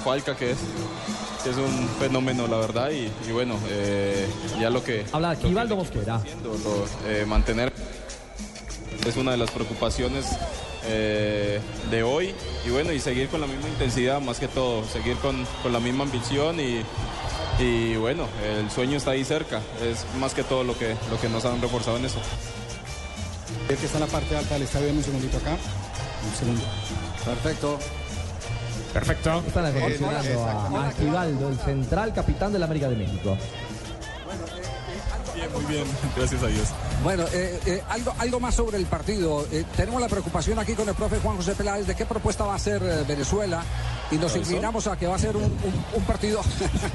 Falca, que es, que es un fenómeno, la verdad, y, y bueno, eh, ya lo que... Habla Aquivaldo le Mosquera. haciendo, lo- eh, mantener es una de las preocupaciones eh, de hoy y bueno, y seguir con la misma intensidad más que todo, seguir con, con la misma ambición y, y bueno, el sueño está ahí cerca, es más que todo lo que, lo que nos han reforzado en eso. Que está en la parte alta del estadio, un segundito acá. Un segundo. Perfecto. Perfecto. Están mencionando a Aquivaldo, el central capitán de la América de México. Bien, muy bien, gracias a Dios. Bueno, eh, eh, algo, algo más sobre el partido. Eh, tenemos la preocupación aquí con el profe Juan José Peláez de qué propuesta va a hacer eh, Venezuela y nos inclinamos a que va a ser un, un- un partido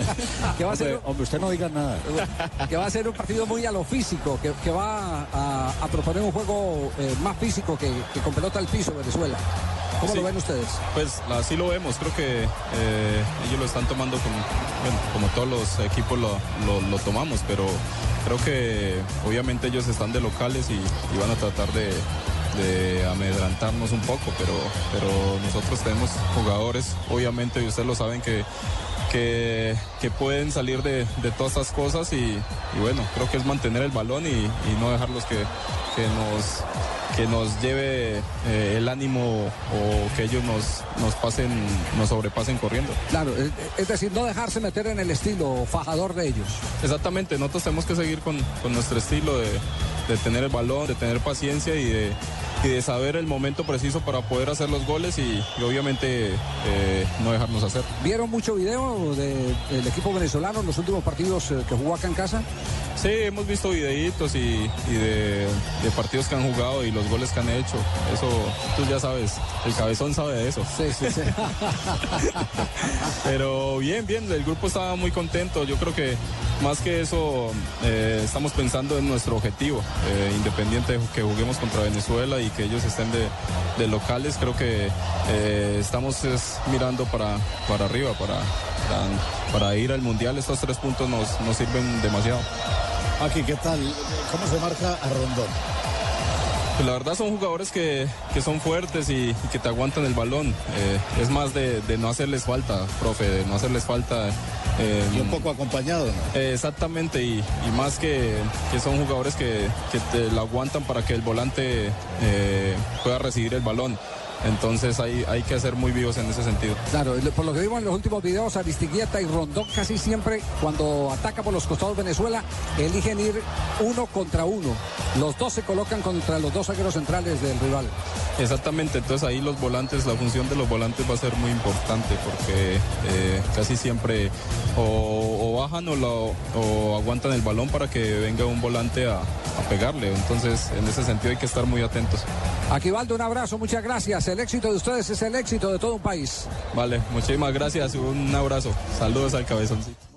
que va a ser Hombre, usted no diga nada. que va a ser un partido muy a lo físico, que, que va a, a proponer un juego eh, más físico que, que con pelota al piso Venezuela. ¿Cómo Sí. lo ven ustedes? Pues así lo vemos, creo que eh, ellos lo están tomando como, bueno, como todos los equipos lo, lo- lo tomamos, pero creo que obviamente ellos están de locales y, y van a tratar de, de amedrantarnos un poco, pero, pero nosotros tenemos jugadores, obviamente, y ustedes lo saben que, que, que pueden salir de, de todas estas cosas y, y bueno, creo que es mantener el balón y, y no dejarlos que, que nos que nos lleve eh, el ánimo o que ellos nos, nos pasen, nos sobrepasen corriendo. Claro, es decir, no dejarse meter en el estilo fajador de ellos. Exactamente, nosotros tenemos que seguir con, con nuestro estilo de, de tener el balón, de tener paciencia y de, y de saber el momento preciso para poder hacer los goles y, y obviamente eh, no dejarnos hacer. ¿Vieron mucho video de- del equipo venezolano en los últimos partidos eh, que jugó acá en casa? Sí, hemos visto videitos y, y de, de partidos que han jugado y los goles que han hecho. Eso, tú ya sabes, el cabezón sabe de eso. Sí, sí, sí. Pero bien, bien, el grupo estaba muy contento. Yo creo que más que eso, eh, estamos pensando en nuestro objetivo. Eh, independiente de que juguemos contra Venezuela y que ellos estén de, locales, creo que eh, estamos es, mirando para, para arriba, para, para, para ir al Mundial. Estos tres puntos nos, nos sirven demasiado. Aquí, ¿qué tal? ¿Cómo se marca a Rondón? Pues la verdad son jugadores que, que son fuertes y, y que te aguantan el balón. Eh, es más de, de no hacerles falta, profe, de no hacerles falta. eh, Y un poco acompañado, ¿no? Eh, Exactamente, y, y más que, que son jugadores que, que te la aguantan para que el volante pueda recibir el balón. Entonces hay, hay que ser muy vivos en ese sentido. Claro, por lo que vimos en los últimos videos, Aristiguieta y Rondón casi siempre cuando ataca por los costados Venezuela, eligen ir uno contra uno. Los dos se colocan contra los dos zagueros centrales del rival. Exactamente, entonces ahí los volantes, la función de los volantes va a ser muy importante porque eh, casi siempre o, o bajan o, lo- o aguantan el balón para que venga un volante a, a pegarle. Entonces en ese sentido hay que estar muy atentos. Aquivaldo, un abrazo, muchas gracias. El éxito de ustedes es el éxito de todo un país. Vale, muchísimas gracias, un abrazo. Saludos al cabezoncito.